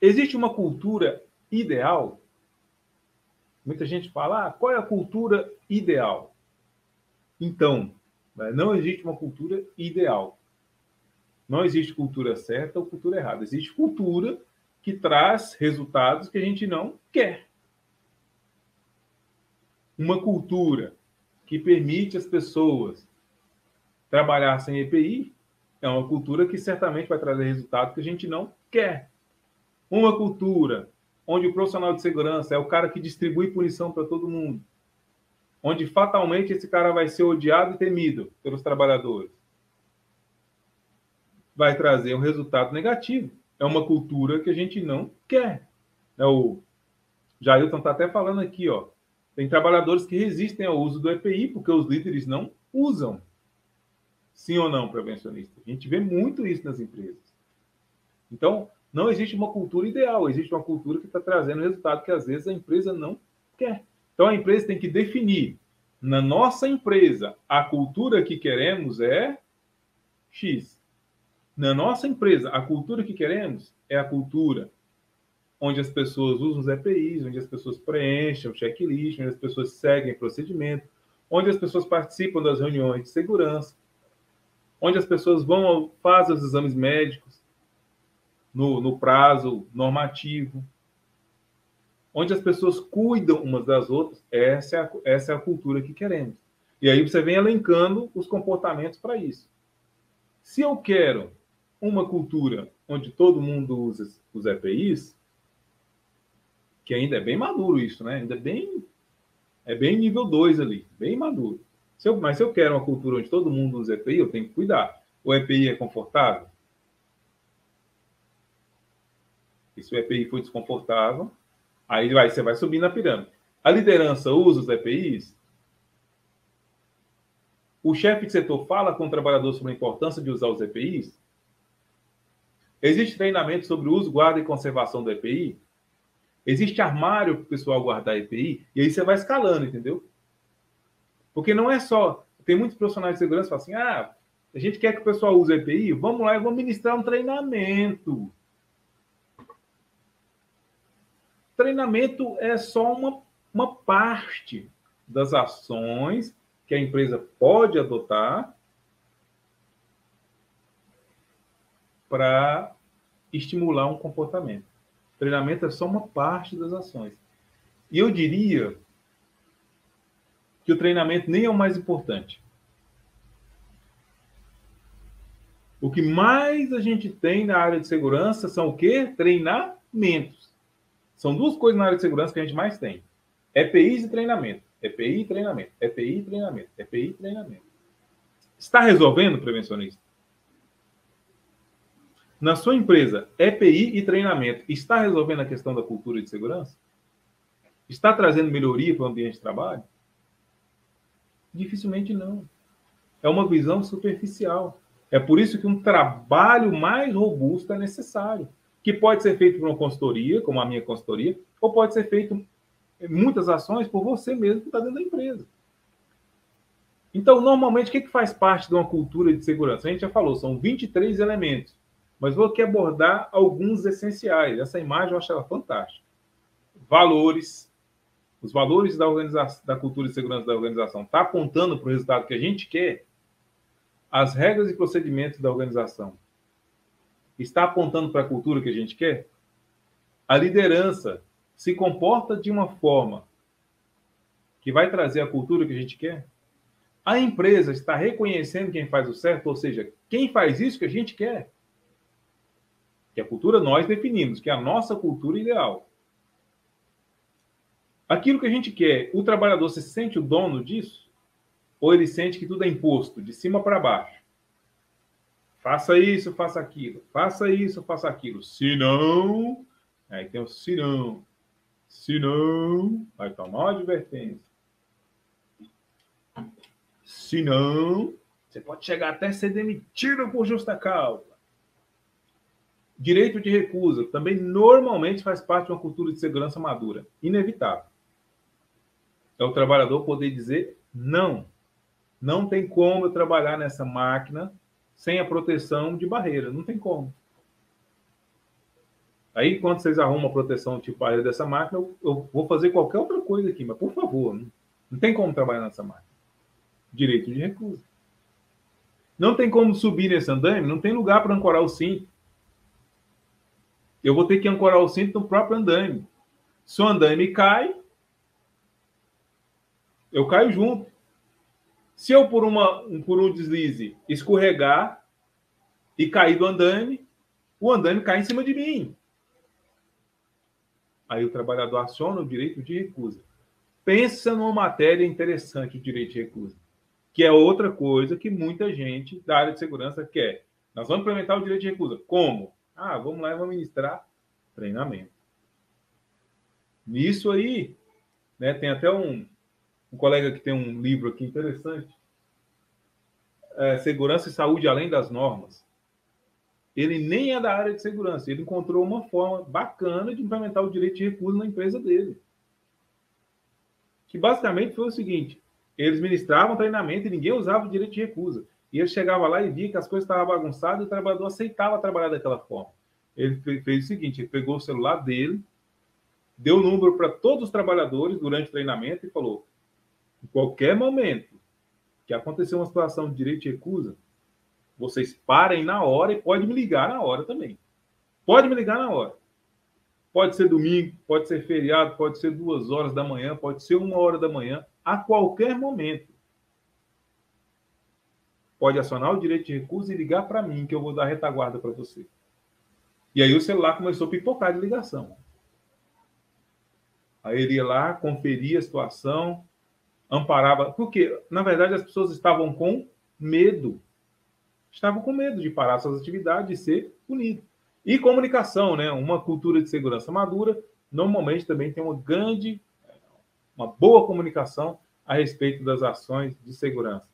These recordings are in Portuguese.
Existe uma cultura ideal? Muita gente fala, ah, qual é a cultura ideal? Então, né, não existe uma cultura ideal. Não existe cultura certa ou cultura errada. Existe cultura que traz resultados que a gente não quer. Uma cultura que permite as pessoas trabalhar sem EPI é uma cultura que certamente vai trazer resultados que a gente não quer. Uma cultura onde o profissional de segurança é o cara que distribui punição para todo mundo, onde fatalmente esse cara vai ser odiado e temido pelos trabalhadores, vai trazer um resultado negativo. É uma cultura que a gente não quer. É o Jailton está até falando aqui, ó. Tem trabalhadores que resistem ao uso do EPI porque os líderes não usam. Sim ou não, prevencionista? A gente vê muito isso nas empresas. Então, não existe uma cultura ideal, existe uma cultura que está trazendo resultado que às vezes a empresa não quer. Então a empresa tem que definir na nossa empresa a cultura que queremos é X. Na nossa empresa, a cultura que queremos é a cultura onde as pessoas usam os EPIs, onde as pessoas preenchem o checklist, onde as pessoas seguem procedimento, onde as pessoas participam das reuniões de segurança, onde as pessoas vão fazem os exames médicos, no, no prazo normativo, onde as pessoas cuidam umas das outras, essa é, a, essa é a cultura que queremos. E aí você vem elencando os comportamentos para isso. Se eu quero uma cultura onde todo mundo usa os EPIs, que ainda é bem maduro isso, né? Ainda é bem é bem nível 2 ali, bem maduro. Se eu, mas se eu quero uma cultura onde todo mundo usa EPI, eu tenho que cuidar. O EPI é confortável? Se o EPI for desconfortável, aí vai, você vai subir na pirâmide. A liderança usa os EPIs? O chefe de setor fala com o trabalhador sobre a importância de usar os EPIs? Existe treinamento sobre o uso, guarda e conservação do EPI? Existe armário para o pessoal guardar EPI? E aí você vai escalando, entendeu? Porque não é só. Tem muitos profissionais de segurança que falam assim: ah, a gente quer que o pessoal use EPI, vamos lá e vamos ministrar um treinamento. Treinamento é só uma, uma parte das ações que a empresa pode adotar para estimular um comportamento. Treinamento é só uma parte das ações. E eu diria que o treinamento nem é o mais importante. O que mais a gente tem na área de segurança são o quê? Treinamentos. São duas coisas na área de segurança que a gente mais tem: EPIs e treinamento. EPI e treinamento. EPI e treinamento. EPI e treinamento. Está resolvendo, prevencionista? Na sua empresa, EPI e treinamento está resolvendo a questão da cultura de segurança? Está trazendo melhoria para o ambiente de trabalho? Dificilmente não. É uma visão superficial. É por isso que um trabalho mais robusto é necessário que pode ser feito por uma consultoria, como a minha consultoria, ou pode ser feito muitas ações por você mesmo que está dentro da empresa. Então, normalmente, o que, que faz parte de uma cultura de segurança? A gente já falou, são 23 elementos, mas vou aqui abordar alguns essenciais. Essa imagem eu acho ela fantástica. Valores, os valores da, organização, da cultura de segurança da organização está apontando para o resultado que a gente quer, as regras e procedimentos da organização está apontando para a cultura que a gente quer? A liderança se comporta de uma forma que vai trazer a cultura que a gente quer? A empresa está reconhecendo quem faz o certo, ou seja, quem faz isso que a gente quer? Que a cultura nós definimos, que é a nossa cultura ideal. Aquilo que a gente quer, o trabalhador se sente o dono disso? Ou ele sente que tudo é imposto, de cima para baixo? Faça isso, faça aquilo. Faça isso, faça aquilo. Se não, aí tem o se não. Se não, vai tomar uma advertência. Se não, você pode chegar até ser demitido por justa causa. Direito de recusa também normalmente faz parte de uma cultura de segurança madura, inevitável. É o trabalhador poder dizer não. Não tem como eu trabalhar nessa máquina sem a proteção de barreira. Não tem como. Aí, quando vocês arrumam a proteção tipo aérea dessa máquina, eu, eu, vou fazer qualquer outra coisa aqui, mas por favor, não, não tem como trabalhar nessa máquina. Direito de recusa. Não tem como subir nesse andaime, não tem lugar para ancorar o cinto. Eu vou ter que ancorar o cinto no próprio andaime. Se o andaime cai, eu caio junto. Se eu, por, uma, por um deslize, escorregar e cair do andaime, o andaime cai em cima de mim. Aí o trabalhador aciona o direito de recusa. Pensa numa matéria interessante, o direito de recusa, que é outra coisa que muita gente da área de segurança quer. Nós vamos implementar o direito de recusa. Como? Ah, vamos lá e vamos ministrar treinamento. Nisso aí, né, tem até um, um colega que tem um livro aqui interessante, é, Segurança e Saúde Além das Normas. Ele nem é da área de segurança, ele encontrou uma forma bacana de implementar o direito de recusa na empresa dele. Que basicamente foi o seguinte: eles ministravam treinamento e ninguém usava o direito de recusa. E ele chegava lá e via que as coisas estavam bagunçadas e o trabalhador aceitava trabalhar daquela forma. Ele fez o seguinte: ele pegou o celular dele, deu o número para todos os trabalhadores durante o treinamento e falou: em qualquer momento que acontecer uma situação de direito de recusa, vocês parem na hora e pode me ligar na hora também. Pode me ligar na hora. Pode ser domingo, pode ser feriado, pode ser duas horas da manhã, pode ser uma hora da manhã, a qualquer momento. Pode acionar o direito de recusa e ligar para mim, que eu vou dar retaguarda para você. E aí o celular começou a pipocar de ligação. Aí ele ia lá, conferia a situação, amparava. Porque, na verdade, as pessoas estavam com medo. Estavam com medo de parar suas atividades e ser punido. E comunicação, né? Uma cultura de segurança madura, normalmente também tem uma grande, uma boa comunicação a respeito das ações de segurança.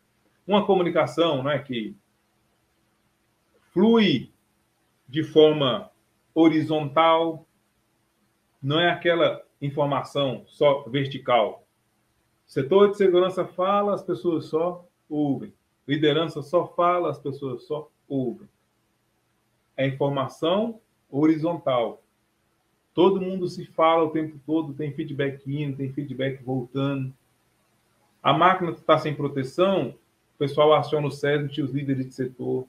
Uma comunicação não é, que flui de forma horizontal, não é aquela informação só vertical, Setor de segurança fala, as pessoas só ouvem. Liderança só fala, as pessoas só ouvem. É informação horizontal. Todo mundo se fala o tempo todo, tem feedback indo, tem feedback voltando. A máquina está sem proteção, o pessoal aciona o SESMIT os líderes de setor.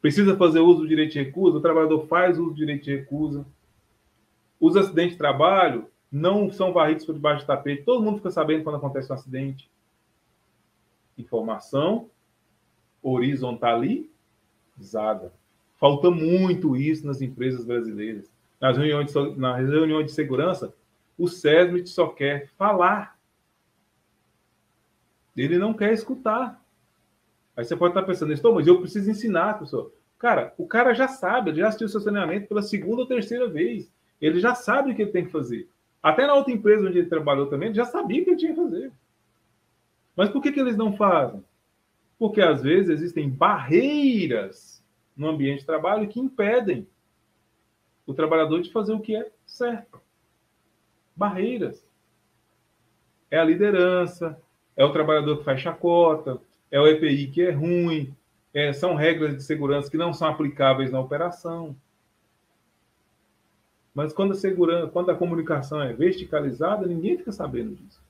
Precisa fazer uso do direito de recusa, o trabalhador faz uso do direito de recusa. Os acidentes de trabalho, não são varridos por debaixo do tapete. Todo mundo fica sabendo quando acontece um acidente. Informação horizontalizada. Falta muito isso nas empresas brasileiras. Nas reuniões de, nas reuniões de segurança, o SESMIT só quer falar. Ele não quer escutar. Aí você pode estar pensando, estou, mas eu preciso ensinar a pessoa. Cara, o cara já sabe, ele já assistiu o seu saneamento pela segunda ou terceira vez. Ele já sabe o que ele tem que fazer. Até na outra empresa onde ele trabalhou também, ele já sabia que ele tinha que fazer. Mas por que, que eles não fazem? Porque às vezes existem barreiras no ambiente de trabalho que impedem o trabalhador de fazer o que é certo. Barreiras. É a liderança, é o trabalhador que faz chacota, é o EPI que é ruim, é, são regras de segurança que não são aplicáveis na operação. Mas quando a segurança, quando a comunicação é verticalizada, ninguém fica sabendo disso.